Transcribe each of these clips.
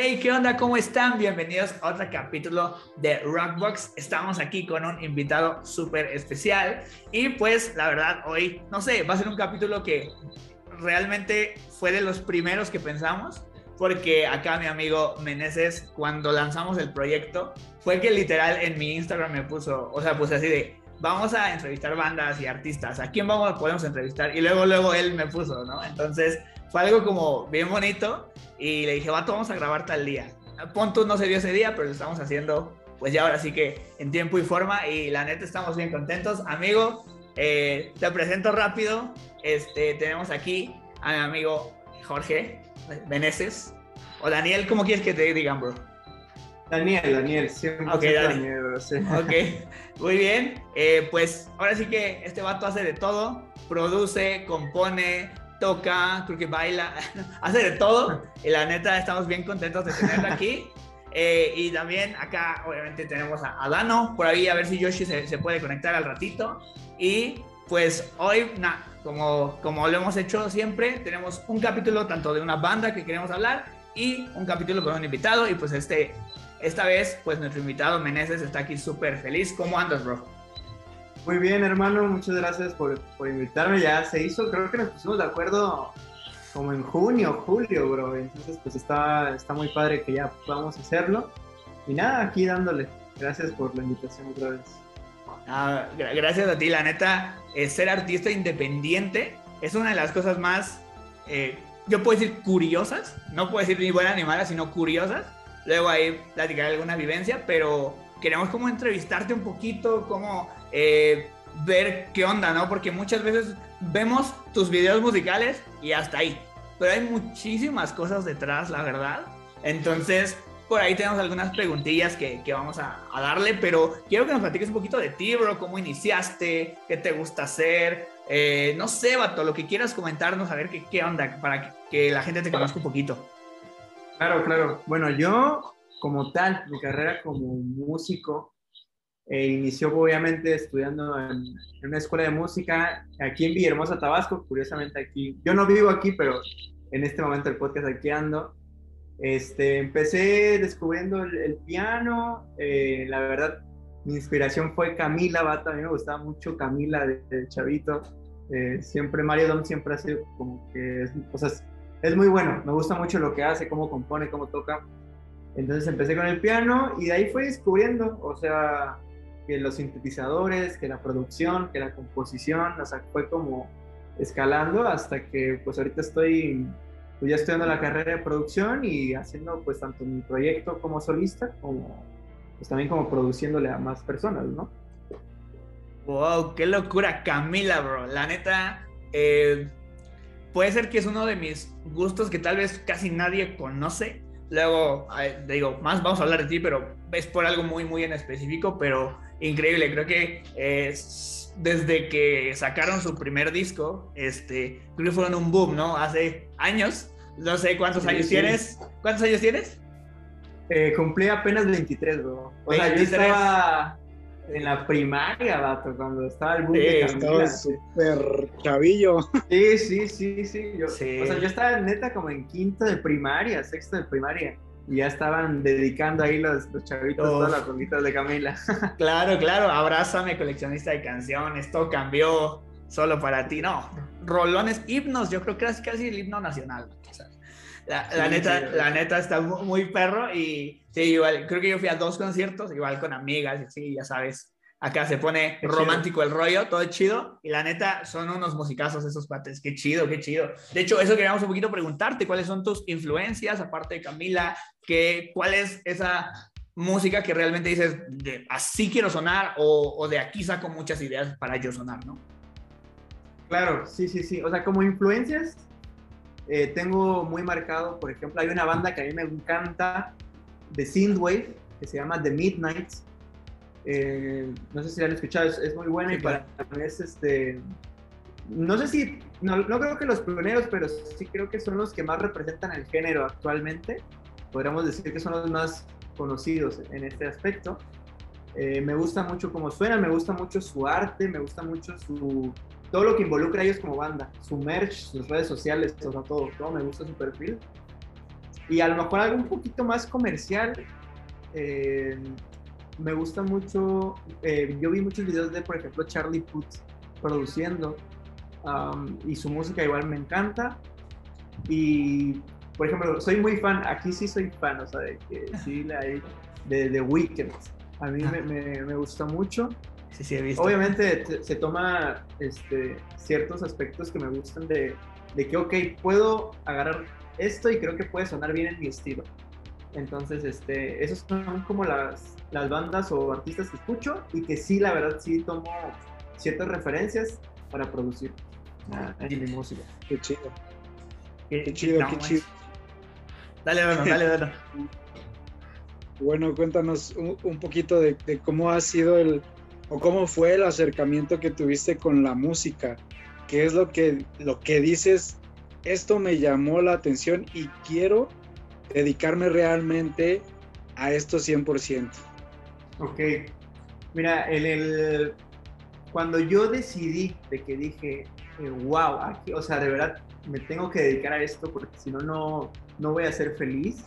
Hey, ¿qué onda? ¿Cómo están? Bienvenidos a otro capítulo de Rockbox. Estamos aquí con un invitado súper especial y pues la verdad hoy, no sé, va a ser un capítulo que realmente fue de los primeros que pensamos porque acá mi amigo Meneses, cuando lanzamos el proyecto, fue que literal en mi Instagram me puso, o sea, puse así de, vamos a entrevistar bandas y artistas, ¿a quién vamos, podemos entrevistar? Y luego, luego él me puso, ¿no? Entonces fue algo como bien bonito y le dije, vato, vamos a grabar tal día. Ponto no se dio ese día, pero lo estamos haciendo pues ya ahora sí que en tiempo y forma y la neta estamos bien contentos. Amigo, eh, te presento rápido. Este, tenemos aquí a mi amigo Jorge Beneses. O Daniel, ¿cómo quieres que te digan, bro? Daniel, Daniel, siempre okay, Daniel. Ok, muy bien. Eh, pues ahora sí que este vato hace de todo. Produce, compone, toca, creo que baila, hace de todo. Y la neta, estamos bien contentos de tenerlo aquí. Eh, y también acá, obviamente, tenemos a, Dano, por ahí, a ver si Yoshi se, puede conectar al ratito. Y pues hoy, nada, como, como lo hemos hecho siempre, tenemos un capítulo tanto de una banda que queremos hablar y un capítulo con un invitado. Y pues este, esta vez, pues nuestro invitado Meneses está aquí súper feliz. ¿Cómo andas, bro? Muy bien, hermano, muchas gracias por, por, invitarme. Ya se hizo, creo que nos pusimos de acuerdo como en junio, julio, bro. Entonces, pues está, está muy padre que ya podamos hacerlo. Y nada, aquí dándole. Gracias por la invitación otra vez. Ah, gracias a ti, la neta, ser artista independiente es una de las cosas más, eh, yo puedo decir curiosas, no puedo decir ni buena ni mala, sino curiosas. Luego ahí platicar alguna vivencia, pero queremos como entrevistarte un poquito, como eh, ver qué onda, ¿no? Porque muchas veces vemos tus videos musicales y hasta ahí. Pero hay muchísimas cosas detrás, la verdad. Entonces, por ahí tenemos algunas preguntillas que, vamos a, a, darle, pero quiero que nos platiques un poquito de ti, bro, cómo iniciaste, qué te gusta hacer, eh, no sé, vato, lo que quieras comentarnos, a ver qué, qué onda, para que, que, la gente te conozca un poquito. Claro, claro. Bueno, yo como tal, mi carrera como músico, eh, inició obviamente estudiando en, una escuela de música aquí en Villahermosa, Tabasco, curiosamente aquí. Yo no vivo aquí, pero en este momento el podcast aquí ando. Este, empecé descubriendo el, piano, eh, la verdad mi inspiración fue Camila Bata, a mí me gustaba mucho Camila de, chavito. Eh, siempre Mario Dom siempre ha sido como que es, o sea, es muy bueno, me gusta mucho lo que hace, cómo compone, cómo toca. Entonces empecé con el piano y de ahí fui descubriendo, o sea, que los sintetizadores, que la producción, que la composición, o sea, fue como escalando hasta que pues ahorita estoy pues ya estudiando la carrera de producción y haciendo pues tanto mi proyecto como solista como pues también como produciéndole a más personas, ¿no? Wow, qué locura, Camila, bro. La neta, eh, puede ser que es uno de mis gustos que tal vez casi nadie conoce, Luego, digo, más vamos a hablar de ti, pero es por algo muy, muy en específico, pero increíble. Creo que es desde que sacaron su primer disco, este, creo que fueron un boom, ¿no? Hace años. No sé cuántos años tienes. ¿Cuántos años tienes? Eh, cumplí apenas 23, bro. O sea, yo estaba en la primaria, vato, cuando estaba el boom sí, de Estaba súper chavillo. Sí, sí, sí, sí. Yo, O sea, yo estaba neta como en quinto de primaria, sexto de primaria. Y ya estaban dedicando ahí los, los chavitos todas las rolitas de Camila. Claro, claro. Abrázame, coleccionista de canciones. Todo cambió solo para ti. No, rolones, himnos. Yo creo que es casi el himno nacional. La, neta, la neta está muy perro y Sí, igual, creo que yo fui a dos conciertos, igual con amigas, y sí, ya sabes. Acá se pone romántico el rollo, todo chido. Y la neta, son unos musicazos esos pates. Qué chido, qué chido. De hecho, eso queríamos un poquito preguntarte. ¿Cuáles son tus influencias, aparte de Camila? ¿qué, ¿Cuál es esa música que realmente dices, de, así quiero sonar o, o, de aquí saco muchas ideas para yo sonar, ¿no? Claro, sí, sí, sí. O sea, como influencias, eh, tengo muy marcado, por ejemplo, hay una banda que a mí me encanta, de Synthwave que se llama The Midnights. Eh, no sé si la han escuchado, es, muy buena y para mí es este. No sé si, no, no, creo que los pioneros, pero sí creo que son los que más representan el género actualmente. Podríamos decir que son los más conocidos en este aspecto. Eh, me gusta mucho cómo suena, me gusta mucho su arte, me gusta mucho su, todo lo que involucra a ellos como banda, su merch, sus redes sociales, todo, todo me gusta su perfil. Y a lo mejor algo un poquito más comercial. eh, me gusta mucho. eh, yo vi muchos videos de, por ejemplo, Charlie Puth produciendo. um, y su música igual me encanta. Y, por ejemplo, soy muy fan. Aquí sí soy fan, o sea, de que sí la. De The Weeknd. A mí me, me, me gusta mucho. Sí, sí, he visto. Obviamente te- se toma este, ciertos aspectos que me gustan de, de que, ok, puedo agarrar esto y creo que puede sonar bien en mi estilo. Entonces, este, esos son como las, las bandas o artistas que escucho y que sí, la verdad, sí tomo ciertas referencias para producir ah, en mi música. Qué chido, Qué, qué chido, qué chido. Dale, bueno, dale, bueno. Bueno, cuéntanos un, un poquito de, de cómo ha sido el, o cómo fue el acercamiento que tuviste con la música. ¿Qué es lo que, lo que dices? Esto me llamó la atención y quiero dedicarme realmente a esto 100%. Ok. Mira, cuando yo decidí de que dije, eh, wow, aquí, o sea, de verdad me tengo que dedicar a esto porque si no, no, voy a ser feliz.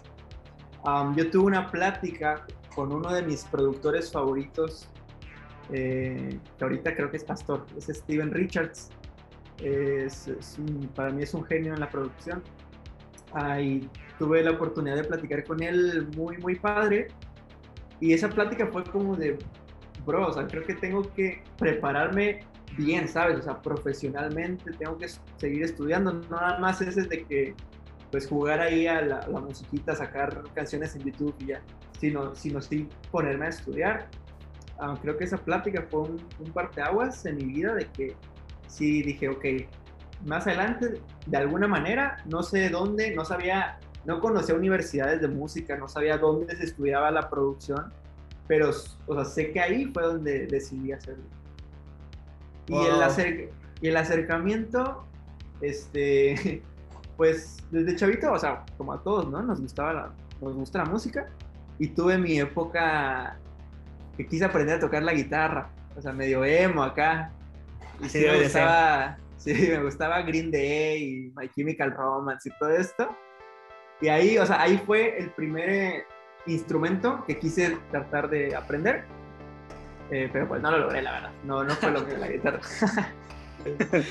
Yo tuve una plática con uno de mis productores favoritos, eh, que ahorita creo que es pastor, es Steven Richards. Es, es un- para mí es un genio en la producción. Ah, y tuve la oportunidad de platicar con él muy, muy padre. Y esa plática fue como de, bro, o sea, creo que tengo que prepararme bien, ¿sabes? O sea, profesionalmente tengo que seguir estudiando. No nada más es de que, pues, jugar ahí a la, la musiquita, sacar canciones en YouTube y ya, sino, sino sí ponerme a estudiar. Ah, creo que esa plática fue un, un parteaguas en mi vida de que sí dije, ok, más adelante, de alguna manera, no sé dónde, no sabía, no conocía universidades de música, no sabía dónde se estudiaba la producción, pero, o sea, sé que ahí fue donde decidí hacerlo. Y, el, Wow. acer- y el acercamiento, este, pues desde chavito, o sea, como a todos, ¿no? Nos gustaba la, nos gusta la música y tuve mi época que quise aprender a tocar la guitarra, o sea, medio emo acá. Y Así sí, me gustaba, sí, me gustaba Green Day y My Chemical Romance y todo esto. Y ahí, o sea, ahí fue el primer eh, instrumento que quise tratar de aprender. Eh, pero pues no lo logré, la verdad. No, no fue lo que la guitarra.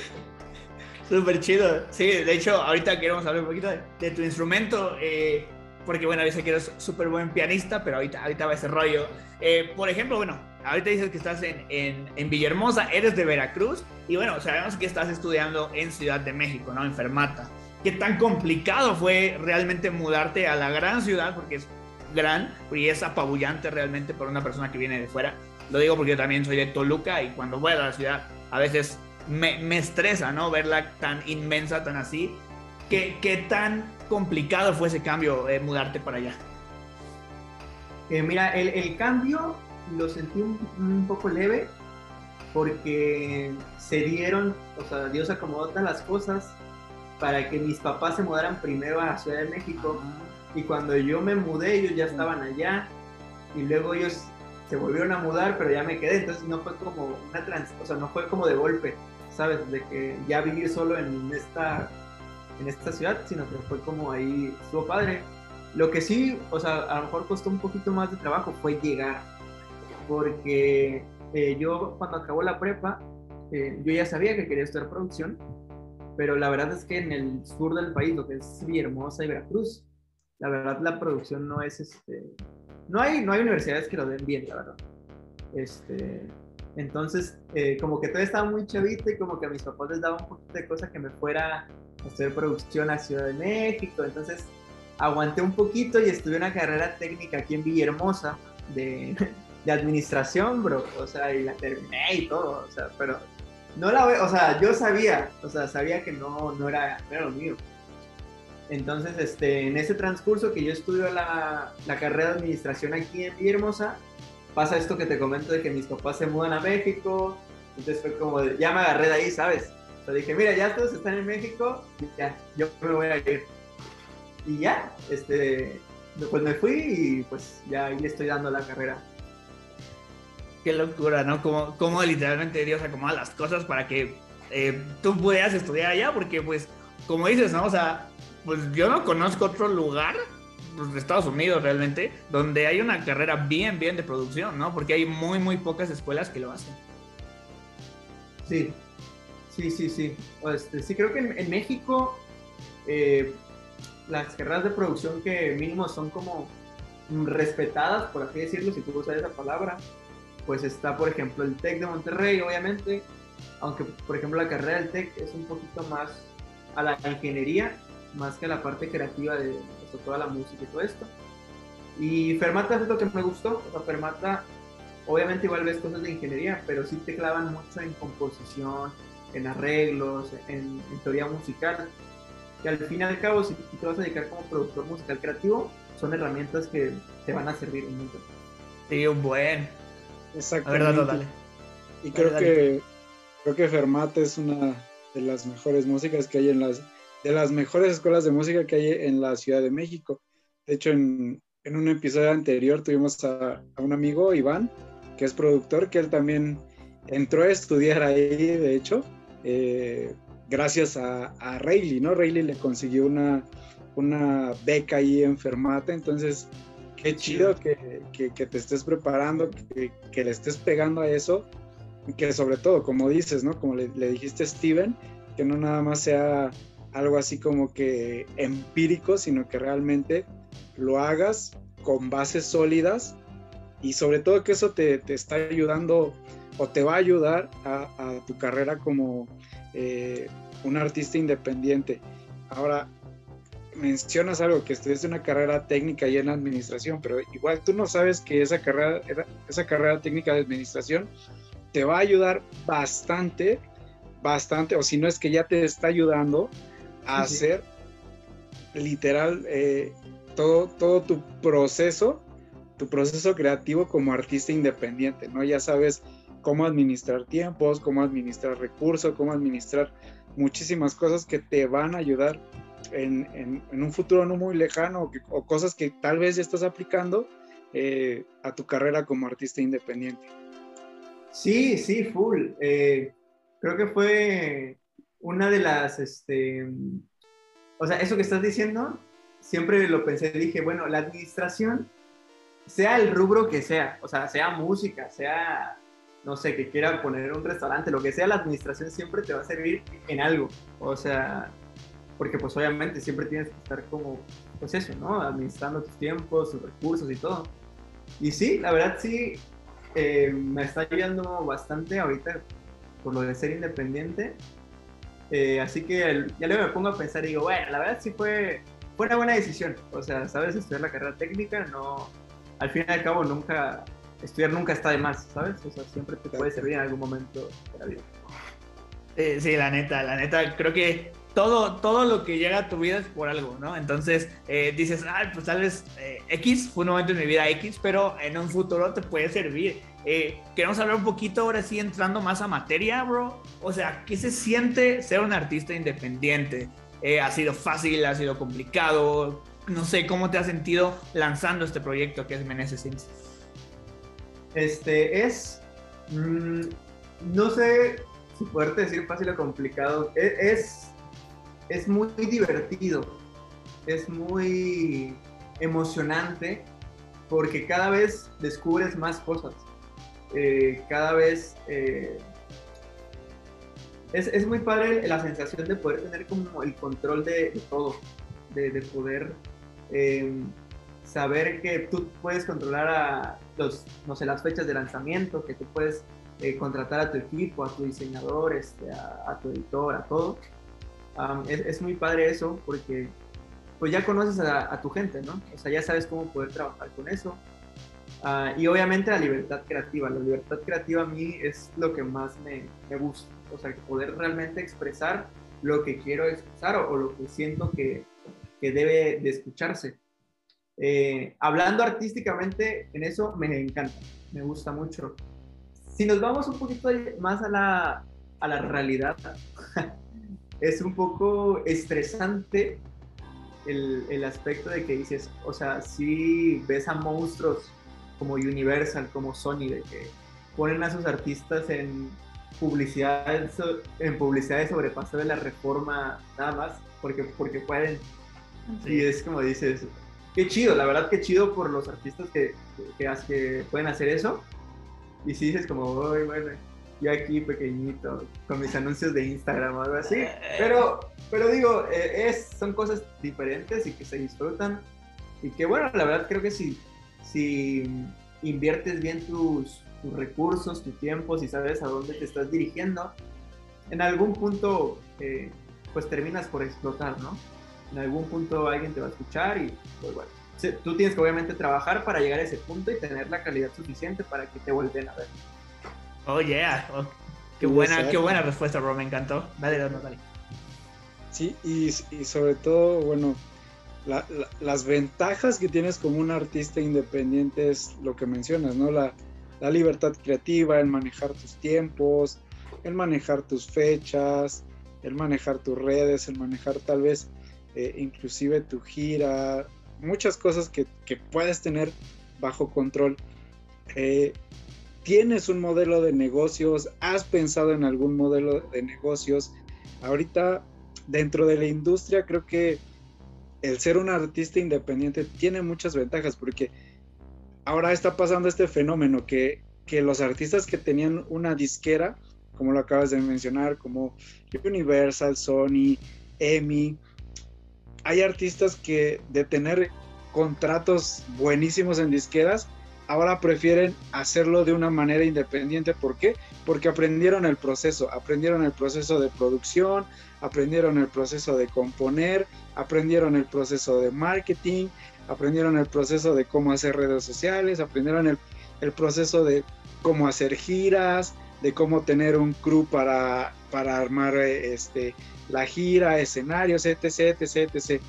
Súper chido. Sí, de hecho, ahorita queremos hablar un poquito de, de tu instrumento, eh, porque bueno, yo sé que eres súper buen pianista, pero ahorita, ahorita va ese rollo. Eh, por ejemplo, bueno, ahorita dices que estás en, en, en Villahermosa, eres de Veracruz, y bueno, sabemos que estás estudiando en Ciudad de México, ¿no? En Fermata. ¿Qué tan complicado fue realmente mudarte a la gran ciudad? Porque es gran y es apabullante realmente para una persona que viene de fuera. Lo digo porque yo también soy de Toluca y cuando voy a la ciudad a veces me, me estresa, ¿no? Verla tan inmensa, tan así. ¿Qué, qué tan complicado fue ese cambio, eh, mudarte para allá? Eh, mira, el, el cambio lo sentí un, un poco leve porque se dieron, o sea, Dios acomodó todas las cosas para que mis papás se mudaran primero a la Ciudad de México. Y cuando yo me mudé ellos ya estaban allá y luego ellos se volvieron a mudar pero ya me quedé. Entonces no fue como una trans o sea no fue como de golpe sabes de que ya vivir solo en esta en esta ciudad sino que fue como ahí estuvo padre lo que sí o sea a lo mejor costó un poquito más de trabajo fue llegar porque eh, yo cuando acabó la prepa eh, yo ya sabía que quería estudiar producción pero la verdad es que en el sur del país, lo que es Villahermosa y Veracruz, la verdad la producción no es este, no hay, no hay universidades que lo den bien, la verdad. Este, entonces, eh, como que todavía estaba muy chavito y como que a mis papás les daba un poquito de cosa que me fuera a hacer producción a Ciudad de México, entonces aguanté un poquito y estudié una carrera técnica aquí en Villahermosa de, administración, bro, o sea, y la terminé y todo, o sea, pero no la veo, o sea, yo sabía, o sea, sabía que no, no, era, lo mío. Entonces, este, en ese transcurso que yo estudio la, la carrera de administración aquí en Villahermosa, pasa esto que te comento de que mis papás se mudan a México, entonces fue como, ya me agarré de ahí, ¿sabes? O sea, dije, mira, ya todos están en México, ya, yo me voy a ir. Y ya, este, pues me fui y pues ya ahí le estoy dando la carrera. Qué locura, ¿no? Como, como literalmente Dios acomoda las cosas para que eh, tú pudieras estudiar allá, porque pues, como dices, ¿no? O sea, pues yo no conozco otro lugar pues, de Estados Unidos realmente, donde hay una carrera bien, bien de producción, ¿no? Porque hay muy, muy pocas escuelas que lo hacen. Sí, sí, sí, sí. Este, sí, creo que en, México eh, las carreras de producción que mínimo son como respetadas, por así decirlo, si tú usas esa palabra, pues está, por ejemplo, el TEC de Monterrey, obviamente, aunque, por ejemplo, la carrera del TEC es un poquito más a la ingeniería, más que a la parte creativa de toda la música y todo esto. Y Fermata es lo que me gustó, o sea, Fermata, obviamente igual ves cosas de ingeniería, pero sí te clavan mucho en composición, en arreglos, en, teoría musical, que al fin y al cabo, si te vas a dedicar como productor musical creativo, son herramientas que te van a servir mucho. Sí, un buen. Exactamente. Y creo que creo que Fermata es una de las mejores músicas que hay en las de las mejores escuelas de música que hay en la Ciudad de México. De hecho, en, en un episodio anterior tuvimos a, un amigo, Iván, que es productor, que él también entró a estudiar ahí, de hecho, eh, gracias a, a Rayleigh, ¿no? Rayleigh le consiguió una, una beca ahí en Fermata, entonces qué chido que, que, te estés preparando, que, que, le estés pegando a eso, que sobre todo, como dices, ¿no? Como le, dijiste a Steven, que no nada más sea algo así como que empírico, sino que realmente lo hagas con bases sólidas y sobre todo que eso te, te está ayudando o te va a ayudar a, a tu carrera como eh, un artista independiente. Ahora, mencionas algo, que estudiaste una carrera técnica y en administración, pero igual tú no sabes que esa carrera, esa carrera técnica de administración te va a ayudar bastante, bastante, o si no es que ya te está ayudando a hacer literal eh, todo, todo tu proceso, tu proceso creativo como artista independiente, ¿no? Ya sabes cómo administrar tiempos, cómo administrar recursos, cómo administrar muchísimas cosas que te van a ayudar en, un futuro no muy lejano o, cosas que tal vez ya estás aplicando eh, a tu carrera como artista independiente. Sí, sí, full. Eh, creo que fue una de las, este, o sea, eso que estás diciendo, siempre lo pensé, dije, bueno, la administración, sea el rubro que sea, o sea, sea música, sea, no sé, que quiera poner un restaurante, lo que sea, la administración siempre te va a servir en algo. O sea, porque pues obviamente siempre tienes que estar como, pues eso, ¿no? Administrando tus tiempos, tus recursos y todo. Y sí, la verdad sí, eh, me está ayudando bastante ahorita por lo de ser independiente. Eh, así que ya luego me pongo a pensar y digo, bueno, la verdad sí fue, fue una buena decisión. O sea, sabes, estudiar la carrera técnica, no, al fin y al cabo nunca, estudiar nunca está de más, ¿sabes? O sea, siempre te puede servir en algún momento de la vida. Eh, sí, la neta, la neta, creo que todo, todo lo que llega a tu vida es por algo, ¿no? Entonces eh, dices, ah, pues tal vez eh, X fue un momento en mi vida X, pero en un futuro te puede servir. Eh, queremos hablar un poquito ahora sí entrando más a materia, bro. O sea, ¿qué se siente ser un artista independiente? ¿Ha sido fácil? ¿Ha sido complicado? No sé, ¿cómo te has sentido lanzando este proyecto que es Meneses Este es... Mm, no sé si poderte decir fácil o complicado. E, es es muy divertido, es muy emocionante porque cada vez descubres más cosas, eh, cada vez eh, es, muy padre la sensación de poder tener como el control de, todo, de, poder em, saber que tú puedes controlar a los, no sé, las fechas de lanzamiento, que tú puedes eh, contratar a tu equipo, a tu diseñador, este, a tu editor, a todo es, muy padre eso porque pues ya conoces a, tu gente, ¿no? O sea, ya sabes cómo poder trabajar con eso. Ah, y obviamente la libertad creativa. La libertad creativa a mí es lo que más me, me gusta. O sea, poder realmente expresar lo que quiero expresar o, lo que siento que, que, debe de escucharse. Eh, hablando artísticamente, en eso me encanta, me gusta mucho. Si nos vamos un poquito más a la, a la realidad, es un poco estresante el, el, aspecto de que dices, o sea, si ves a monstruos como Universal, como Sony, de que ponen a sus artistas en publicidad, en publicidad de sobrepaso de la reforma nada más, porque, porque pueden. Y es como dices, qué chido, la verdad, qué chido por los artistas que, que, que pueden hacer eso. Y si dices como, uy, bueno, yo aquí pequeñito, con mis anuncios de Instagram o algo así. Pero, pero digo, eh, es, son cosas diferentes y que se disfrutan. Y que bueno, la verdad creo que si, si inviertes bien tus, tus recursos, tu tiempo, si sabes a dónde te estás dirigiendo, en algún punto eh, pues terminas por explotar, ¿no? En algún punto alguien te va a escuchar y pues bueno. Tú tienes que obviamente trabajar para llegar a ese punto y tener la calidad suficiente para que te vuelvan a ver. Oh, yeah. Oh, qué, buena, qué buena respuesta, bro. Me encantó. Dale, dale, dale. Sí, y, y sobre todo, bueno, las ventajas que tienes como un artista independiente es lo que mencionas, ¿no? La, la libertad creativa, el manejar tus tiempos, el manejar tus fechas, el manejar tus redes, el manejar tal vez eh, inclusive tu gira, muchas cosas que, que puedes tener bajo control. Eh, tienes un modelo de negocios, has pensado en algún modelo de negocios. Ahorita, dentro de la industria, creo que el ser un artista independiente tiene muchas ventajas porque ahora está pasando este fenómeno que, que los artistas que tenían una disquera, como lo acabas de mencionar, como Universal, Sony, EMI, hay artistas que de tener contratos buenísimos en disqueras, ahora prefieren hacerlo de una manera independiente. ¿Por qué? Porque aprendieron el proceso, aprendieron el proceso de producción, aprendieron el proceso de componer, aprendieron el proceso de marketing, aprendieron el proceso de cómo hacer redes sociales, aprendieron el, el proceso de cómo hacer giras, de cómo tener un crew para, para armar este, la gira, escenarios, etc, etc, etc.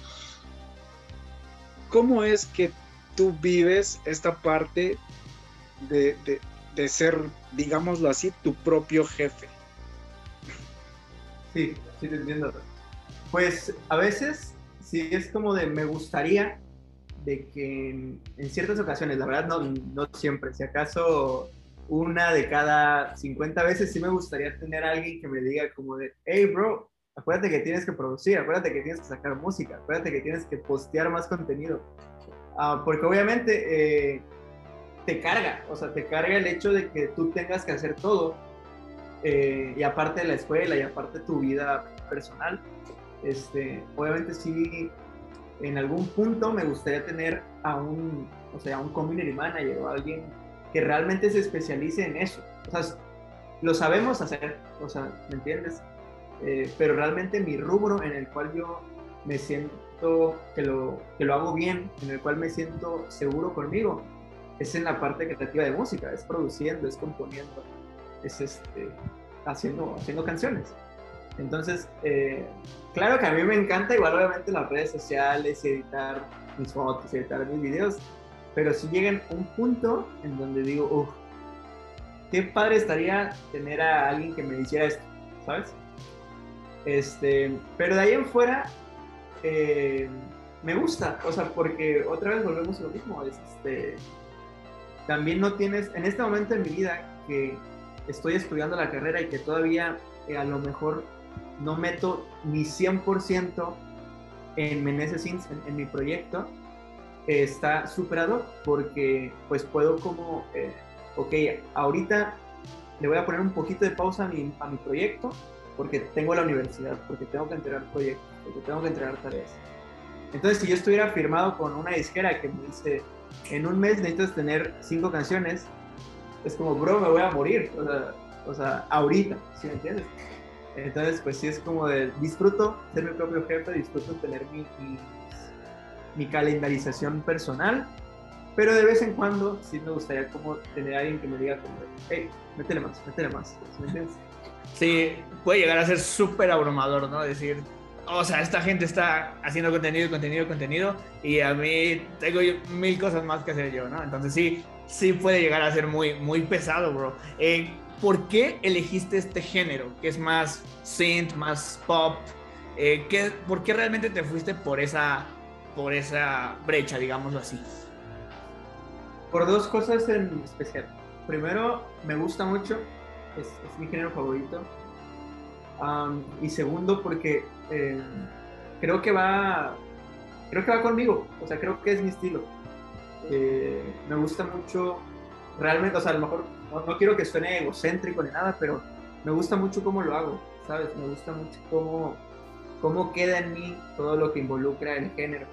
¿Cómo es que tú vives esta parte de, de, ser, digámoslo así, tu propio jefe? Sí, sí te entiendo. Pues a veces sí es como de me gustaría de que en, ciertas ocasiones, la verdad no, no siempre, si acaso una de cada 50 veces sí me gustaría tener a alguien que me diga como de, hey bro, acuérdate que tienes que producir, acuérdate que tienes que sacar música, acuérdate que tienes que postear más contenido. Ah, porque obviamente eh, te carga, o sea, te carga el hecho de que tú tengas que hacer todo. Eh, y aparte de la escuela y aparte de tu vida personal, este, obviamente sí, en algún punto me gustaría tener a un, o sea, a un community manager o alguien que realmente se especialice en eso. O sea, lo sabemos hacer, o sea, ¿me entiendes? Eh, pero realmente mi rubro en el cual yo me siento que lo, que lo hago bien, en el cual me siento seguro conmigo, es en la parte creativa de música, es produciendo, es componiendo, es este, haciendo, haciendo canciones. Entonces, eh, claro que a mí me encanta igual obviamente las redes sociales, editar mis fotos, editar mis videos, pero si llegan un punto en donde digo, uff, qué padre estaría tener a alguien que me hiciera esto, ¿sabes? Este, pero de ahí en fuera, eh, me gusta, o sea, porque otra vez volvemos a lo mismo, este, también no tienes, en este momento en mi vida que estoy estudiando la carrera y que todavía eh, a lo mejor no meto ni 100% en Meneses en, en, mi proyecto, está superado porque pues puedo como, eh, ok, ahorita le voy a poner un poquito de pausa a mi, a mi proyecto porque tengo la universidad, porque tengo que entregar proyectos, porque tengo que entregar tareas. Entonces, si yo estuviera firmado con una disquera que me dice, en un mes necesitas tener cinco canciones, es como, bro, me voy a morir, o sea, o sea ahorita, ¿sí me entiendes? Entonces, pues sí es como de, disfruto ser mi propio jefe, disfruto tener mi, mi, calendarización personal, pero de vez en cuando sí me gustaría como tener a alguien que me diga como, hey, métele más, métele más, ¿sí puede llegar a ser súper abrumador, ¿no? Decir, o sea, esta gente está haciendo contenido, contenido, contenido, y a mí tengo mil cosas más que hacer yo, ¿no? Entonces sí, sí puede llegar a ser muy, muy pesado, bro. Eh, ¿Por qué elegiste este género? Que es más synth, más pop. Eh, ¿qué, ¿Por qué realmente te fuiste por esa, por esa brecha, digámoslo así? Por dos cosas en especial. Primero, me gusta mucho es, mi género favorito. y segundo, porque eh, creo que va, creo que va conmigo, o sea, creo que es mi estilo. Eh, me gusta mucho, realmente, o sea, a lo mejor no, quiero que suene egocéntrico ni nada, pero me gusta mucho cómo lo hago, ¿sabes? Me gusta mucho cómo, cómo queda en mí todo lo que involucra el género,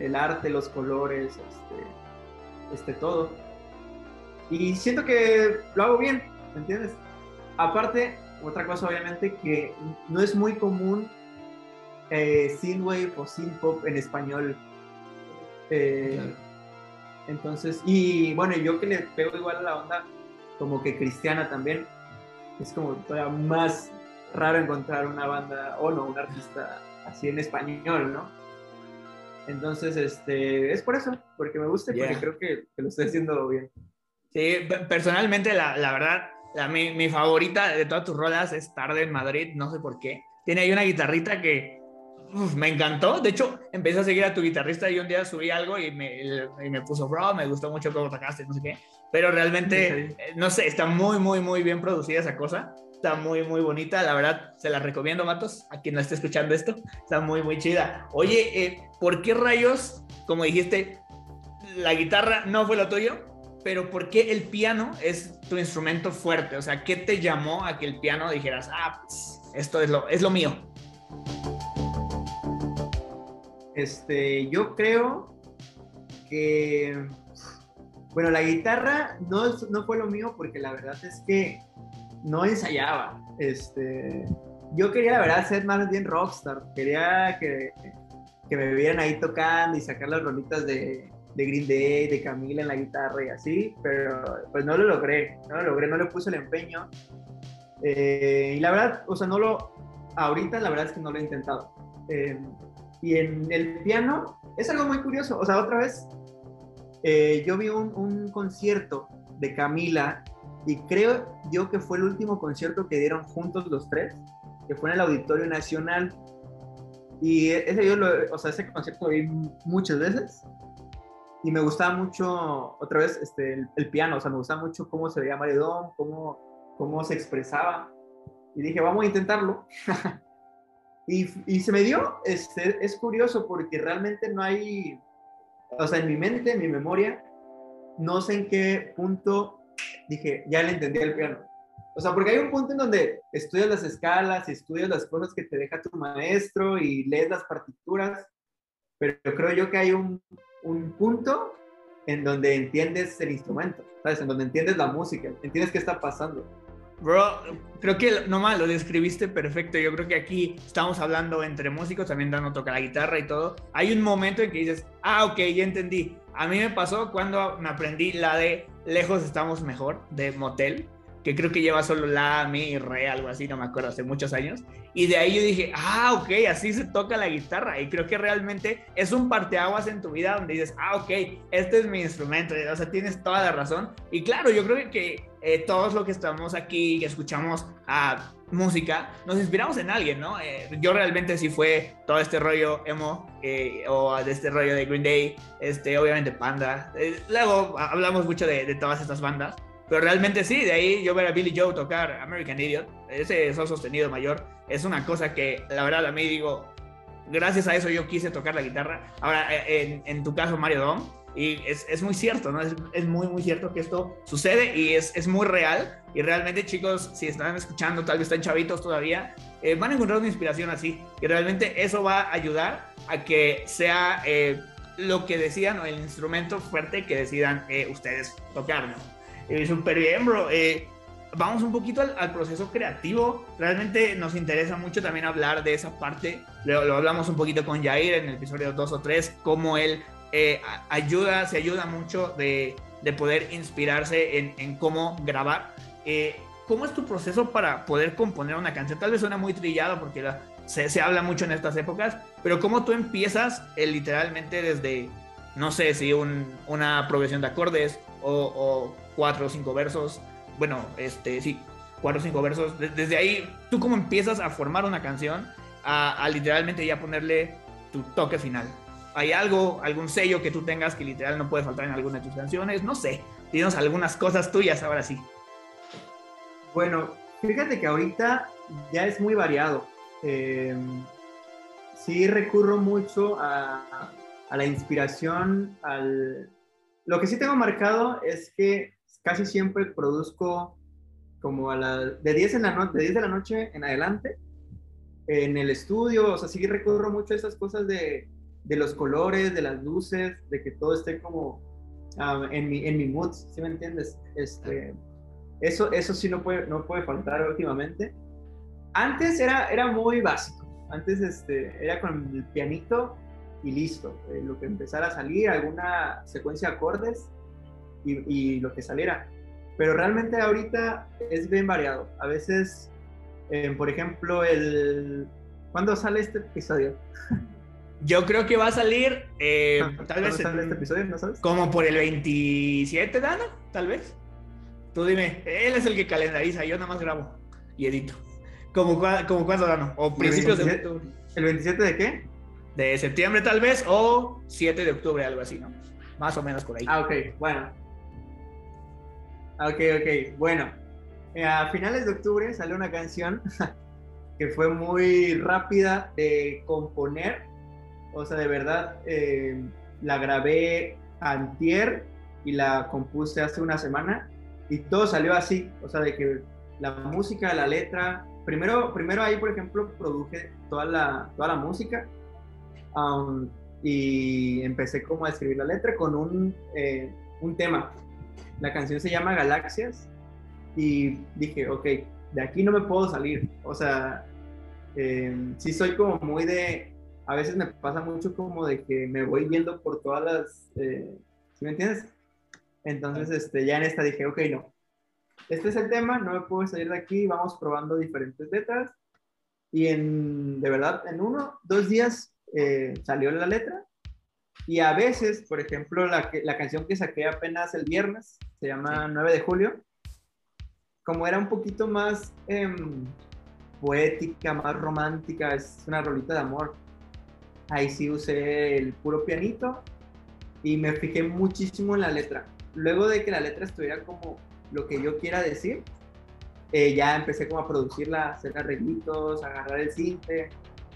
el arte, los colores, este, este todo. Y siento que lo hago bien, ¿me entiendes? Aparte, otra cosa obviamente que no es muy común eh, synthwave o synth-pop en español. Eh, entonces, y bueno, yo que le pego igual a la onda como que cristiana también, es como todavía más raro encontrar una banda o no, un artista así en español, ¿no? Entonces, este, es por eso, porque me gusta y porque creo que, lo estoy haciendo bien. Sí, personalmente, la, la verdad, la, mi, mi, favorita de todas tus rolas es Tarde en Madrid, no sé por qué. Tiene ahí una guitarrita que me encantó. De hecho, empecé a seguir a tu guitarrista y un día subí algo y me, y me puso, bro, me gustó mucho cómo tocaste, no sé qué. Pero realmente, eh, no sé, está muy, muy, muy bien producida esa cosa. Está muy, muy bonita. La verdad, se la recomiendo, Matos, a quien no esté escuchando esto. Está muy, muy chida. Oye, eh, ¿por qué rayos, como dijiste, la guitarra no fue lo tuyo? Pero ¿por qué el piano es tu instrumento fuerte? O sea, ¿qué te llamó a que el piano dijeras, ah, pues, esto es lo, es lo mío? Este, yo creo que, bueno, la guitarra no, no fue lo mío porque la verdad es que no ensayaba. Este, yo quería, la verdad, ser más bien rockstar. Quería que, que me vieran ahí tocando y sacar las rolitas de, de Green Day, de Camila en la guitarra y así, pero pues no lo logré, no lo logré, no le puse el empeño. Eh, y la verdad, o sea, no lo, ahorita la verdad es que no lo he intentado. Eh, y en el piano es algo muy curioso. O sea, otra vez, eh, yo vi un, concierto de Camila y creo yo que fue el último concierto que dieron juntos los tres, que fue en el Auditorio Nacional. Y ese, yo lo, o sea, ese concierto lo vi muchas veces y me gustaba mucho, otra vez, este, el, piano, o sea, me gustaba mucho cómo se veía Maredón, cómo, cómo se expresaba. Y dije, vamos a intentarlo. Y, se me dio, este, es curioso porque realmente no hay, o sea, en mi mente, en mi memoria, no sé en qué punto dije, ya le entendí el piano. O sea, porque hay un punto en donde estudias las escalas y estudias las cosas que te deja tu maestro y lees las partituras, pero creo yo que hay un, un punto en donde entiendes el instrumento, ¿sabes? En donde entiendes la música, entiendes qué está pasando. Bro, creo que nomás lo describiste perfecto. Yo creo que aquí estamos hablando entre músicos, también dando toca la guitarra y todo. Hay un momento en que dices, ah, ok, ya entendí. A mí me pasó cuando me aprendí la de Lejos estamos mejor, de Motel que creo que lleva solo la, mi re, algo así, no me acuerdo, hace muchos años. Y de ahí yo dije, ah, ok, así se toca la guitarra. Y creo que realmente es un parteaguas en tu vida donde dices, ah, ok, este es mi instrumento. O sea, tienes toda la razón. Y claro, yo creo que eh, todos los que estamos aquí, que escuchamos a música, nos inspiramos en alguien, ¿no? Eh, yo realmente sí fue todo este rollo emo eh, o de este rollo de Green Day, este, obviamente Panda. luego hablamos mucho de, todas estas bandas. Pero realmente sí, de ahí yo ver a Billy Joe tocar American Idiot, ese sol sostenido mayor, es una cosa que la verdad a mí digo, gracias a eso yo quise tocar la guitarra. Ahora, eh, en, tu caso, Mario Dom, y es, es, muy cierto, ¿no? Es, es, muy, muy cierto que esto sucede y es, es, muy real. Y realmente, chicos, si están escuchando, tal vez están chavitos todavía, eh, van a encontrar una inspiración así. Y realmente eso va a ayudar a que sea eh, lo que decidan o el instrumento fuerte que decidan ustedes tocar, ¿no? Eh, Súper bien, bro. Eh, vamos un poquito al, proceso creativo. Realmente nos interesa mucho también hablar de esa parte. Lo, lo hablamos un poquito con Jair en el episodio 2 o 3, cómo él eh, ayuda, se ayuda mucho de, de poder inspirarse en, cómo grabar. Eh, ¿Cómo es tu proceso para poder componer una canción? Tal vez suena muy trillado porque se, se, habla mucho en estas épocas, pero ¿cómo tú empiezas literalmente desde, no sé, si un, una progresión de acordes o, cuatro o cinco versos. Bueno, este, sí, cuatro o cinco versos. Desde ahí, ¿tú cómo empiezas a formar una canción? A, literalmente ya ponerle tu toque final. ¿Hay algo, algún sello que tú tengas que literal no puede faltar en alguna de tus canciones? No sé. Tienes algunas cosas tuyas ahora sí. Bueno, fíjate que ahorita ya es muy variado. Em, sí recurro mucho a, a, la inspiración, al... Lo que sí tengo marcado es que casi siempre produzco como a la, de 10, en la no, de 10 de la noche en adelante en el estudio, o sea, sí recurro mucho a esas cosas de, de los colores, de las luces, de que todo esté como um, en, mi, en mi mood, ¿sí me entiendes? Este, eso, eso sí no puede, no puede faltar últimamente. Antes era, era muy básico, antes este, era con el pianito y listo, eh, lo que empezara a salir, alguna secuencia de acordes y, y, lo que saliera. Pero realmente ahorita es bien variado. A veces, eh, por ejemplo, el... ¿Cuándo sale este episodio? Yo creo que va a salir, eh, tal vez. sale este episodio? ¿No sabes? Como por el 27, Dano, tal vez. Tú dime, él es el que calendariza, yo nada más grabo y edito. ¿Como, como cuándo, Dano? ¿O principios ¿El 27, de ¿El 27 de qué? De septiembre, tal vez, o 7 de octubre, algo así, ¿no? Más o menos por ahí. Ah, ok, bueno. Ok, ok, bueno. Eh, a finales de octubre salió una canción que fue muy rápida de componer o sea, de verdad, eh, la grabé antier y la compuse hace una semana y todo salió así. O sea, de que la música, la letra, primero, primero ahí, por ejemplo, produje toda la, toda la música um, y empecé como a escribir la letra con un, eh, un tema. La canción se llama Galaxias y dije, ok, de aquí no me puedo salir. O sea, eh, sí soy como muy de a veces me pasa mucho como de que me voy viendo por todas las, eh, ¿sí me entiendes? Entonces, este, ya en esta dije, ok, no, este es el tema, no me puedo salir de aquí, vamos probando diferentes letras. Y en, de verdad, en uno, dos días eh, salió la letra. Y a veces, por ejemplo, la, la canción que saqué apenas el viernes, se llama 9 de julio, como era un poquito más em, poética, más romántica, es una rolita de amor, ahí sí usé el puro pianito y me fijé muchísimo en la letra. Luego de que la letra estuviera como lo que yo quiera decir, eh, ya empecé como a producirla, hacer arreglitos, agarrar el cinte,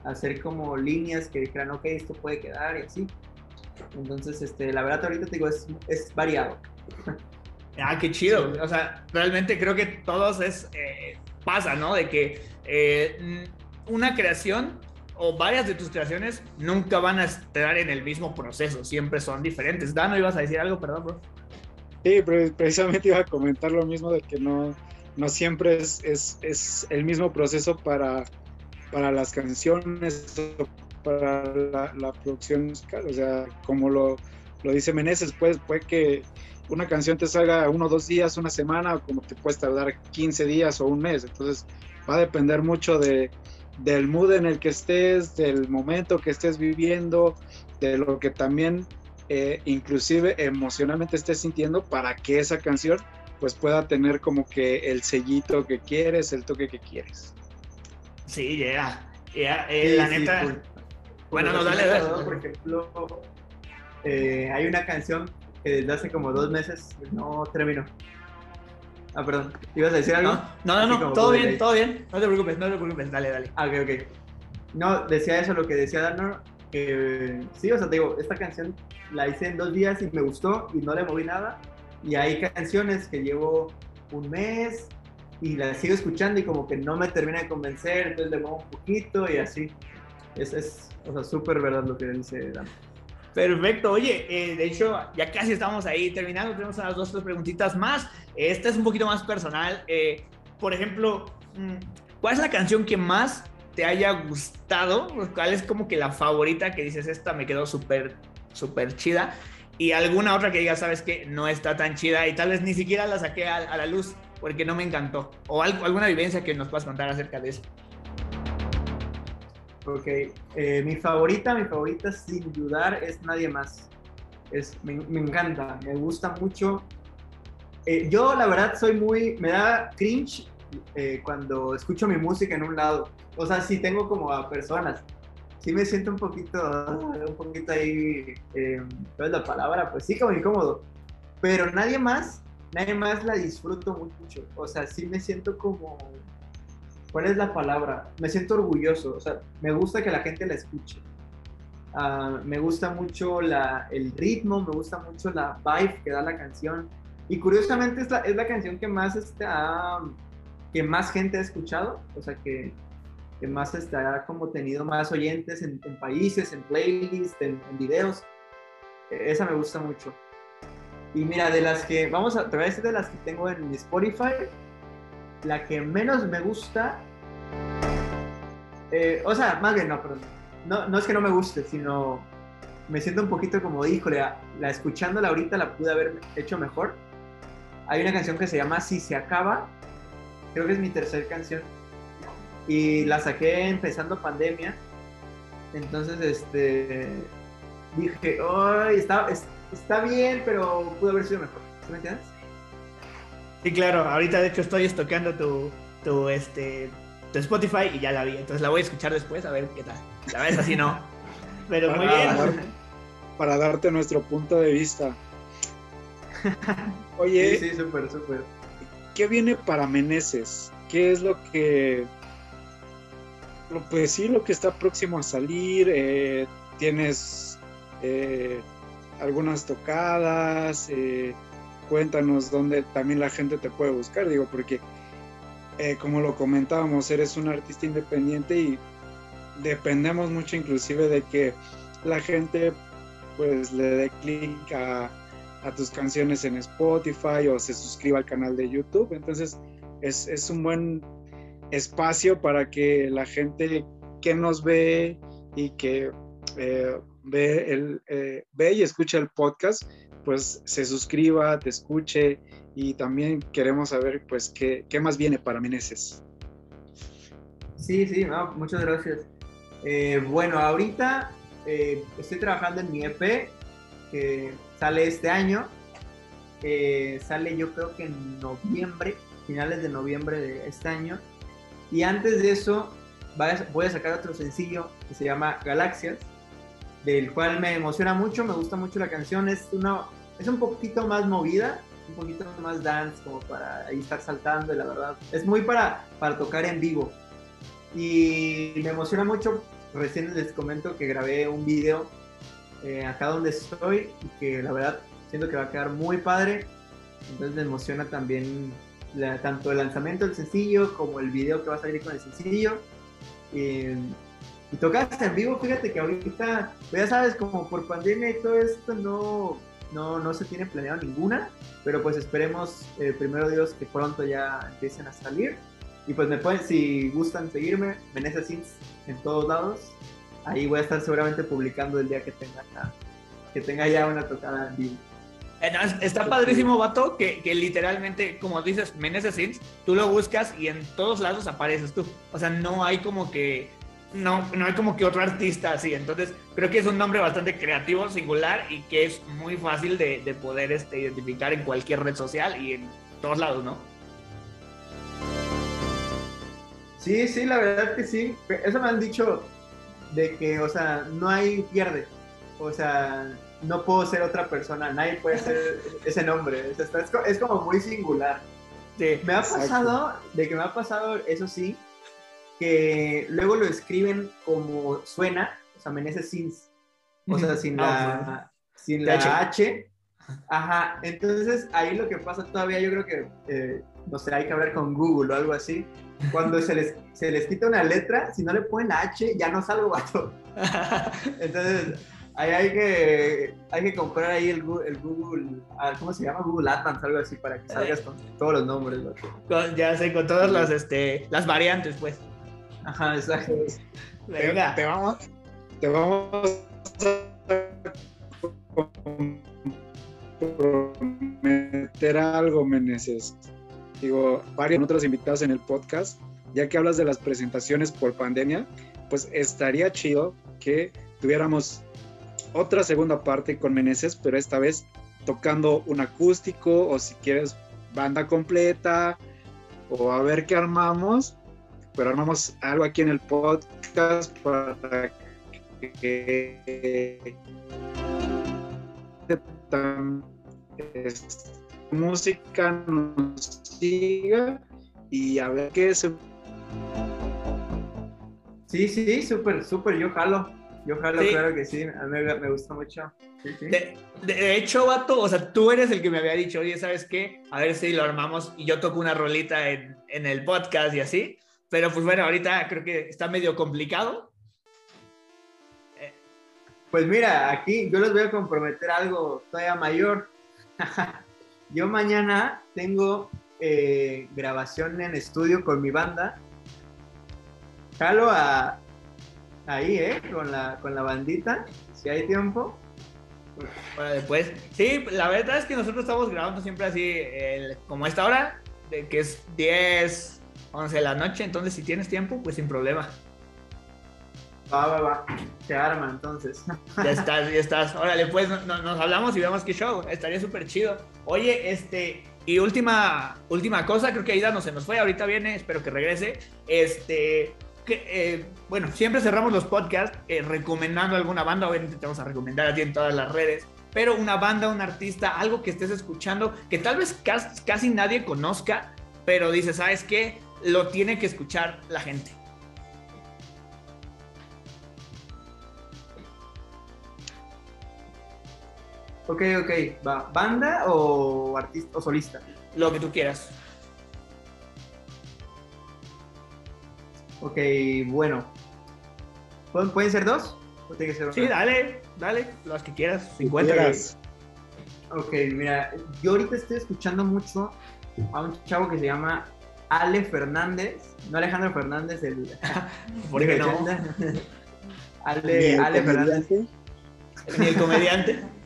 hacer como líneas que dijeran, ok, esto puede quedar y así. Entonces, este, la verdad ahorita te digo, es, es variado. Ah, qué chido. O sea, realmente creo que todos es, eh, pasa, ¿no? De que eh, una creación o varias de tus creaciones nunca van a estar en el mismo proceso, siempre son diferentes. Dano, ibas a decir algo, perdón, bro. Sí, precisamente iba a comentar lo mismo de que no, no siempre es, es, es el mismo proceso para, para las canciones o para la, producción musical. O sea, como lo, lo dice Meneses, pues, puede que una canción te salga uno o dos días, una semana, o como te puedes tardar 15 días o un mes. Entonces, va a depender mucho de, del mood en el que estés, del momento que estés viviendo, de lo que también eh, inclusive emocionalmente estés sintiendo para que esa canción pues pueda tener como que el sellito que quieres, el toque que quieres. Sí, ya, yeah. eh, la neta. Por, bueno, no, dale, dale. Por ejemplo, eh, hay una canción que desde hace como dos meses no terminó. Ah, perdón. ¿Ibas a decir algo? No, no, no, no. todo bien, todo bien. No te preocupes, no te preocupes. Dale, dale. Ah, ok, ok. No, decía eso, lo que decía Dano, que sí, o sea, te digo, esta canción la hice en dos días y me gustó y no le moví nada. Y hay canciones que llevo un mes y las sigo escuchando y como que no me termina de convencer, entonces le muevo un poquito y así. Es, es o sea, súper verdad lo que dice Dano. Perfecto, oye, eh, de hecho ya casi estamos ahí terminando, tenemos unas dos tres preguntitas más. Esta es un poquito más personal. Eh, por ejemplo, mm, ¿cuál es la canción que más te haya gustado? ¿Cuál es como que la favorita que dices, esta me quedó súper, súper chida? Y alguna otra que digas, sabes que no está tan chida y tal vez ni siquiera la saqué a, la luz porque no me encantó. O alguna vivencia que nos puedas contar acerca de eso. Ok, eh, mi favorita, mi favorita sin dudar es Nadie Más. Es, me, me encanta, me gusta mucho. Eh, yo la verdad soy muy, me da cringe eh, cuando escucho mi música en un lado. O sea, si tengo como a personas. Sí me siento un poquito, un poquito ahí, ¿cuál es la palabra? Pues sí, como incómodo. Pero nadie más, nadie más la disfruto mucho. O sea, sí me siento como ¿cuál es la palabra? Me siento orgulloso, o sea, me gusta que la gente la escuche. Ah, me gusta mucho la, el ritmo, me gusta mucho la vibe que da la canción. Y curiosamente es la, es la canción que más, está, que más gente ha escuchado, o sea, que, que más está como tenido más oyentes en, países, en playlists, en, en, videos. E, esa me gusta mucho. Y mira, de las que, vamos a, te voy a decir de las que tengo en Spotify, la que menos me gusta, eh, o sea, más bien, no, perdón, no, no es que no me guste, sino me siento un poquito como, híjole, la escuchándola ahorita la pude haber hecho mejor. Hay una canción que se llama Si se acaba, creo que es mi tercera canción, y la saqué empezando pandemia, entonces, este, dije, ay, está, está bien, pero pudo haber sido mejor, ¿sí me entiendes? Sí, claro, ahorita de hecho estoy estoqueando tu, tu, este, tu Spotify y ya la vi, entonces la voy a escuchar después a ver qué tal. La vez así no. Pero muy bien. para darte nuestro punto de vista. Oye. Sí, sí, súper, súper. ¿Qué viene para Meneses? ¿Qué es lo que. Pues sí, lo que está próximo a salir. Eh, tienes eh, algunas tocadas. Eh, cuéntanos dónde también la gente te puede buscar. Digo, porque como lo comentábamos, eres un artista independiente y dependemos mucho inclusive de que la gente pues le dé clic a, tus canciones en Spotify o se suscriba al canal de YouTube. Entonces es, un buen espacio para que la gente que nos ve y que eh, ve, el, eh, ve y escucha el podcast, pues se suscriba, te escuche y también queremos saber pues qué, qué más viene para Meneses. Sí, sí, muchas gracias. Eh, bueno, ahorita eh, estoy trabajando en mi EP, que sale este año. Eh, sale yo creo que en noviembre, finales de noviembre de este año. Y antes de eso voy a sacar otro sencillo que se llama Galaxias, del cual me emociona mucho, me gusta mucho la canción. Es, una, es un poquito más movida, un poquito más dance, como para ahí estar saltando, la verdad. Es muy para, para tocar en vivo. Y me emociona mucho, recién les comento que grabé un video eh, acá donde estoy y que la verdad siento que va a quedar muy padre. Entonces me emociona también tanto el lanzamiento del sencillo como el video que va a salir con el sencillo. Y tocaste en vivo, fíjate que ahorita, ya sabes, como por pandemia y todo esto, no, no, no se tiene planeado ninguna, pero pues esperemos, eh, primero Dios, que pronto ya empiecen a salir. Y pues me pueden, si gustan seguirme, Venecia Sins en todos lados. Ahí voy a estar seguramente publicando el día que tenga, que tenga ya una tocada en vivo. Eh, está padrísimo, vato, que, que, literalmente, como dices, Meneses Sins, tú lo buscas y en todos lados apareces tú. O sea, no hay como que, no, no hay como que otro artista así. Entonces, creo que es un nombre bastante creativo, singular y que es muy fácil de, de poder este, identificar en cualquier red social y en todos lados, ¿no? Sí, sí, la verdad que sí. Eso me han dicho de que, o sea, no hay pierde. O sea, no puedo ser otra persona, nadie puede ser ese nombre. es, como muy singular. Sí, me ha pasado, de que me ha pasado, eso sí, que luego lo escriben como suena, o sea, Meneses Sins, o sea, sin ah, la, sin la H. Ajá, entonces ahí lo que pasa todavía, yo creo que, eh, no sé, hay que hablar con Google o algo así, cuando se les, se les quita una letra, si no le ponen la H, ya no salgo. Entonces, ahí hay que, hay que comprar ahí el, el Google, ah, ¿cómo se llama? Google AdWords, algo así, para que salgas con todos los nombres. ya sé, con todas las, este, las variantes, pues. Ajá, exacto. Venga. Te, vamos, te vamos a prometer algo, Meneses digo, varios otros invitados en el podcast, ya que hablas de las presentaciones por pandemia, pues estaría chido que tuviéramos otra segunda parte con Meneses, pero esta vez tocando un acústico o si quieres banda completa o a ver qué armamos, pero armamos algo aquí en el podcast para que música nos siga y a ver qué se Sí, sí, súper, súper, yo jalo. Yo jalo, claro que sí, a mí me, gusta mucho. De, hecho, vato, o sea, tú eres el que me había dicho, oye, ¿sabes qué? A ver si lo armamos y yo toco una rolita en, en el podcast y así. Pero pues bueno, ahorita creo que está medio complicado. Pues mira, aquí yo les voy a comprometer algo todavía mayor. yo mañana tengo eh, grabación en estudio con mi banda. Jalo a, ahí, ¿eh? Con la, con la bandita, si hay tiempo. Bueno, después. Sí, la verdad es que nosotros estamos grabando siempre así, como a esta hora, de que es 10, 11 de la noche. Entonces, si tienes tiempo, pues sin problema. Va, va, va. Se arma entonces. Ya estás, ya estás. Órale, pues nos hablamos y vemos qué show. Estaría súper chido. Oye, este, y última, última cosa, creo que Aida no se nos fue, ahorita viene, espero que regrese. Este, que, eh, bueno, siempre cerramos los podcasts eh, recomendando alguna banda, obviamente te vamos a recomendar a ti en todas las redes, pero una banda, un artista, algo que estés escuchando, que tal vez casi, casi nadie conozca, pero dices, ¿sabes qué? Lo tiene que escuchar la gente. Ok, ok, va. ¿Banda o artista o solista? Lo que tú quieras. Ok, bueno. ¿Pueden ser dos? ¿O tiene que ser Sí, dale, dale, las que quieras, 50. Ok, mira, yo ahorita estoy escuchando mucho a un chavo que se llama Ale Fernández, no Alejandro Fernández, el. ¿Por qué no? Ale, Ale Fernández. Ni el comediante.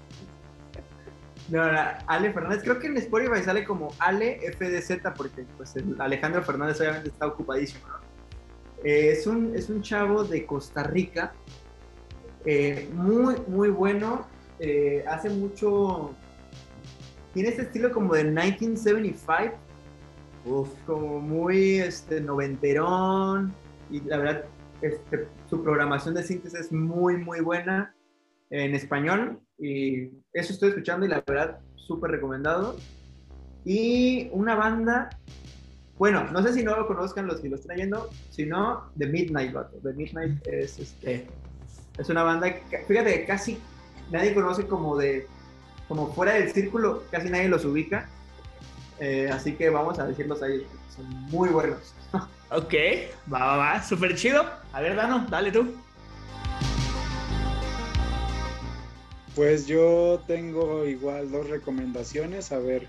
No, Ale Fernández, creo que en Spotify sale como Ale FDZ porque pues Alejandro Fernández obviamente está ocupadísimo. Eh, es, un, es un chavo de Costa Rica, eh, muy, muy bueno, eh, hace mucho, tiene este estilo como de 1975, Uf. como muy este, noventerón, y la verdad este, su programación de síntesis es muy, muy buena en español y eso estoy escuchando y la verdad, súper recomendado. Y una banda, bueno, no sé si no lo conozcan los que lo están yendo, sino The Midnight Battle. The Midnight es, este, es una banda que, fíjate, casi nadie conoce como de, como fuera del círculo, casi nadie los ubica. Eh, así que vamos a decirlos ahí, son muy buenos. ok, va, va, va, súper chido. A ver, Dano, dale tú. Pues yo tengo igual dos recomendaciones, a ver,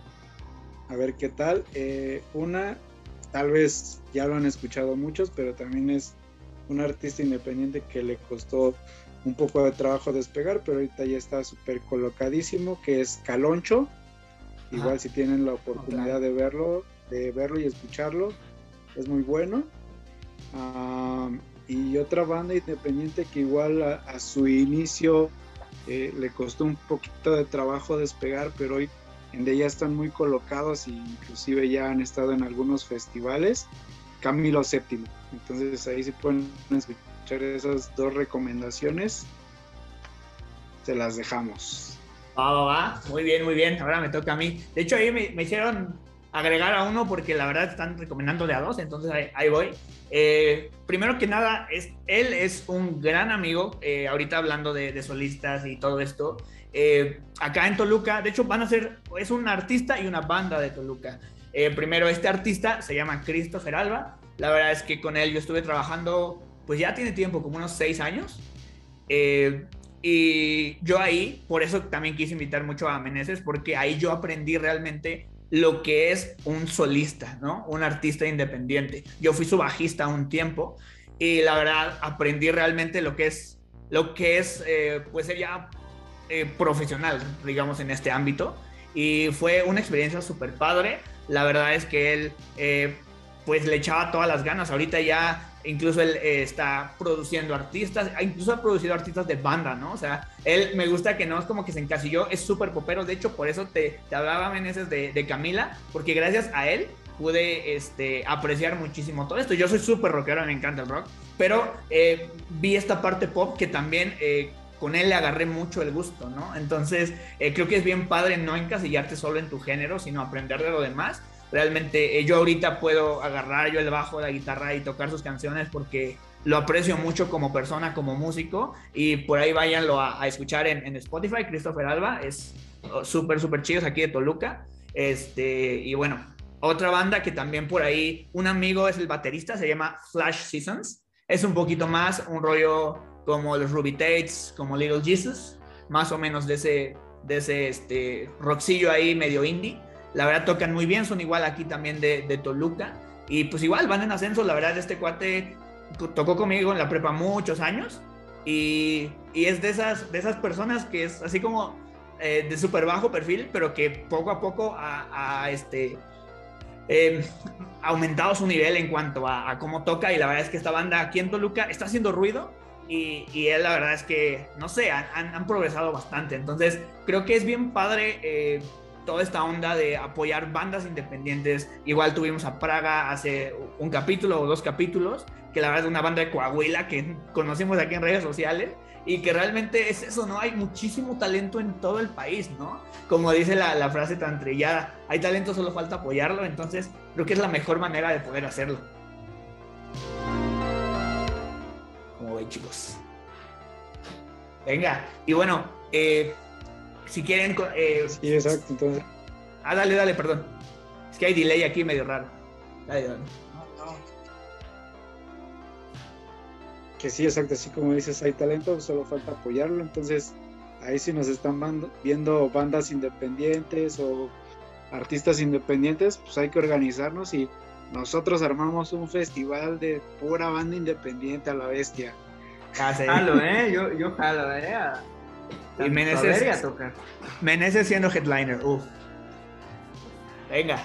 a ver qué tal. Eh, una, tal vez ya lo han escuchado muchos, pero también es un artista independiente que le costó un poco de trabajo despegar, pero ahorita ya está súper colocadísimo, que es Caloncho. Igual si tienen la oportunidad de verlo, de verlo y escucharlo, es muy bueno. Y otra banda independiente que igual a su inicio eh, le costó un poquito de trabajo despegar, pero hoy en día están muy colocados e inclusive ya han estado en algunos festivales. Camilo VII. Entonces ahí se pueden escuchar esas dos recomendaciones. Se las dejamos. Va, va, va. Muy bien, muy bien. Ahora me toca a mí. De hecho, ahí me, me hicieron agregar a uno porque la verdad están recomendándole a dos, entonces ahí, voy. Eh, primero que nada, es, él es un gran amigo, eh, ahorita hablando de, solistas y todo esto. Eh, acá en Toluca, de hecho van a ser, es un artista y una banda de Toluca. primero, este artista se llama Christopher Alba. La verdad es que con él yo estuve trabajando, pues ya tiene tiempo, como unos seis años. y yo ahí, por eso también quise invitar mucho a Meneses, porque ahí yo aprendí realmente lo que es un solista, ¿no? Un artista independiente. Yo fui su bajista un tiempo y la verdad aprendí realmente lo que es, lo que es, eh, pues sería eh, profesional, digamos, en este ámbito. Y fue una experiencia súper padre. La verdad es que él, eh, pues le echaba todas las ganas. Ahorita ya incluso él eh, está produciendo artistas, incluso ha producido artistas de banda, ¿no? O sea, él me gusta que no es como que se encasilló, es súper popero, de hecho por eso te, te hablaba Meneses de, de, Camila, porque gracias a él pude este, apreciar muchísimo todo esto. Yo soy súper rockero, me encanta el rock, pero eh, vi esta parte pop que también... Eh, con él le agarré mucho el gusto, ¿no? Entonces, creo que es bien padre no encasillarte solo en tu género, sino aprender de lo demás Realmente eh, yo ahorita puedo agarrar yo el bajo, la guitarra y tocar sus canciones porque lo aprecio mucho como persona, como músico y por ahí váyanlo a, escuchar en, en, Spotify, Christopher Alba, es oh, súper, súper chido, aquí de Toluca. Este, y bueno, otra banda que también por ahí, un amigo es el baterista, se llama Flash Seasons. Es un poquito más un rollo como los Ruby Tates, como Little Jesus, más o menos de ese, de ese este, rockcillo ahí medio indie. La verdad tocan muy bien, son igual aquí también de, de Toluca. Y pues igual van en ascenso, la verdad este cuate tocó conmigo en la prepa muchos años y, y es de esas, de esas personas que es así como eh, de súper bajo perfil, pero que poco a poco ha, este, eh, aumentado su nivel en cuanto a, cómo toca y la verdad es que esta banda aquí en Toluca está haciendo ruido y, y él la verdad es que, no sé, han, han, progresado bastante. Entonces creo que es bien padre. Eh, toda esta onda de apoyar bandas independientes. Igual tuvimos a Praga hace un capítulo o dos capítulos, que la verdad es una banda de Coahuila que conocimos aquí en redes sociales y que realmente es eso, ¿no? Hay muchísimo talento en todo el país, ¿no? Como dice la, la frase tan trillada, hay talento, solo falta apoyarlo, entonces creo que es la mejor manera de poder hacerlo. Como ven, chicos. Venga, y bueno, eh, si quieren... Eh, sí, exacto, entonces... Ah, dale, dale, perdón. Es que hay delay aquí medio raro. Dale, dale. Que sí, exacto, así como dices, hay talento, solo falta apoyarlo. Entonces, ahí si nos están viendo bandas independientes o artistas independientes, pues hay que organizarnos y nosotros armamos un festival de pura banda independiente a la bestia. Ah, jalo, ¿eh? Yo, yo jalo, ¿eh? Y Meneses, tocar. Meneses siendo headliner, uff. Venga.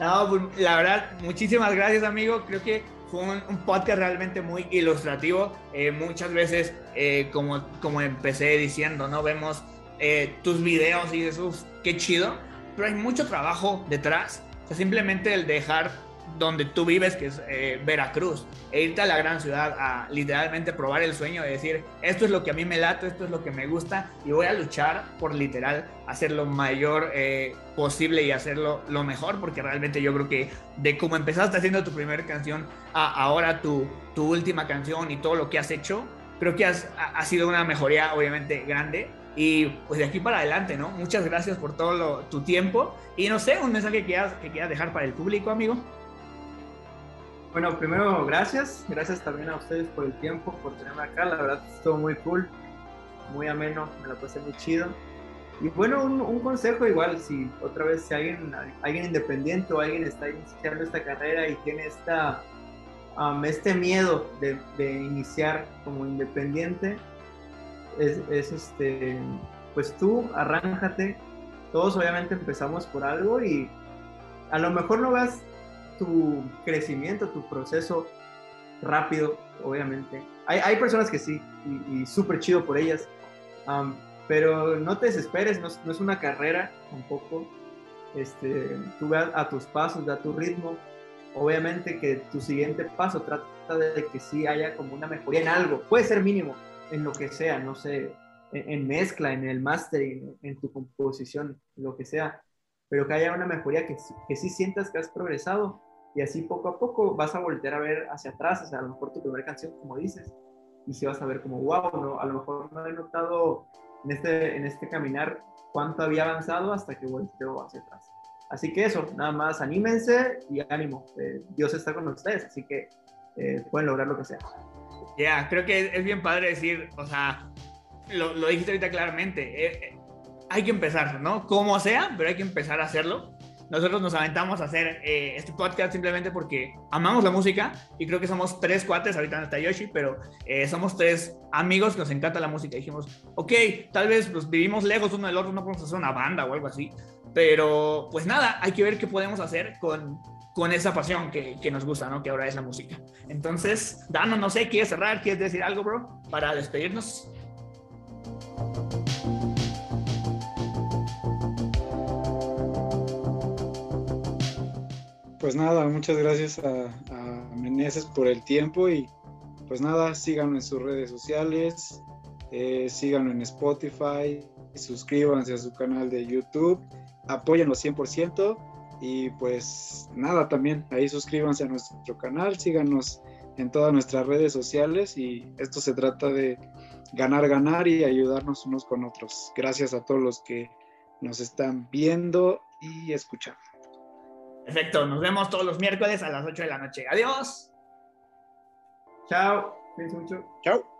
no, pues, la verdad, muchísimas gracias, amigo. Creo que fue un, podcast realmente muy ilustrativo. Eh, muchas veces, eh, como, como empecé diciendo, ¿no? Vemos eh, tus videos y dices, uff, qué chido. Pero hay mucho trabajo detrás. O sea, simplemente el dejar donde tú vives, que es eh, Veracruz, e irte a la gran ciudad a literalmente probar el sueño de decir, esto es lo que a mí me late, esto es lo que me gusta, y voy a luchar por literal hacer lo mayor eh, posible y hacerlo lo mejor, porque realmente yo creo que de cómo empezaste haciendo tu primera canción a ahora tu, tu última canción y todo lo que has hecho, creo que has, ha sido una mejoría obviamente grande. Y pues de aquí para adelante, ¿no? Muchas gracias por todo tu tiempo. Y no sé, un mensaje que quieras, que quieras dejar para el público, amigo. Bueno, primero, gracias. Gracias también a ustedes por el tiempo, por tenerme acá. La verdad, estuvo muy cool, muy ameno, me la pasé muy chido. Y bueno, un, consejo igual, si otra vez si alguien, alguien independiente o alguien está iniciando esta carrera y tiene esta, um, este miedo de, iniciar como independiente, es, es, este, pues tú arráncate. Todos obviamente empezamos por algo y a lo mejor no vas tu crecimiento, tu proceso rápido, obviamente. Hay, hay personas que sí, y, súper chido por ellas, pero no te desesperes, no, no, es una carrera tampoco. Este, tú vas a tus pasos, a tu ritmo. Obviamente que tu siguiente paso trata de que sí haya como una mejoría en algo, puede ser mínimo, en lo que sea, no sé, en, mezcla, en el máster, en, en, tu composición, lo que sea, pero que haya una mejoría que, que sí sientas que has progresado y así poco a poco vas a voltear a ver hacia atrás, o sea, a lo mejor tu primera canción, como dices, y si vas a ver como, wow, ¿no? a lo mejor no he notado en este, en este caminar cuánto había avanzado hasta que volteo hacia atrás. Así que eso, nada más anímense y ánimo. Eh, Dios está con ustedes, así que eh, pueden lograr lo que sea. Ya, creo que es bien padre decir, o sea, lo, lo dijiste ahorita claramente, eh, hay que empezar, ¿no? Como sea, pero hay que empezar a hacerlo nosotros nos aventamos a hacer eh, este podcast simplemente porque amamos la música y creo que somos tres cuates, ahorita no está Yoshi, pero eh, somos tres amigos que nos encanta la música. Y dijimos, ok, tal vez pues, vivimos lejos uno del otro, no podemos hacer una banda o algo así, pero pues nada, hay que ver qué podemos hacer con, con esa pasión que, que, nos gusta, ¿no? Que ahora es la música. Entonces, Dano, no sé, ¿quieres cerrar? ¿Quieres decir algo, bro? Para despedirnos. Pues nada, muchas gracias a, a Meneses por el tiempo y pues nada, síganlo en sus redes sociales, eh, síganlo en Spotify, suscríbanse a su canal de YouTube, apóyenlo 100% y pues nada, también ahí suscríbanse a nuestro canal, síganos en todas nuestras redes sociales y esto se trata de ganar, ganar y ayudarnos unos con otros. Gracias a todos los que nos están viendo y escuchando. Perfecto, nos vemos todos los miércoles a las 8 de la noche. Adiós. Chao. mucho. Chao.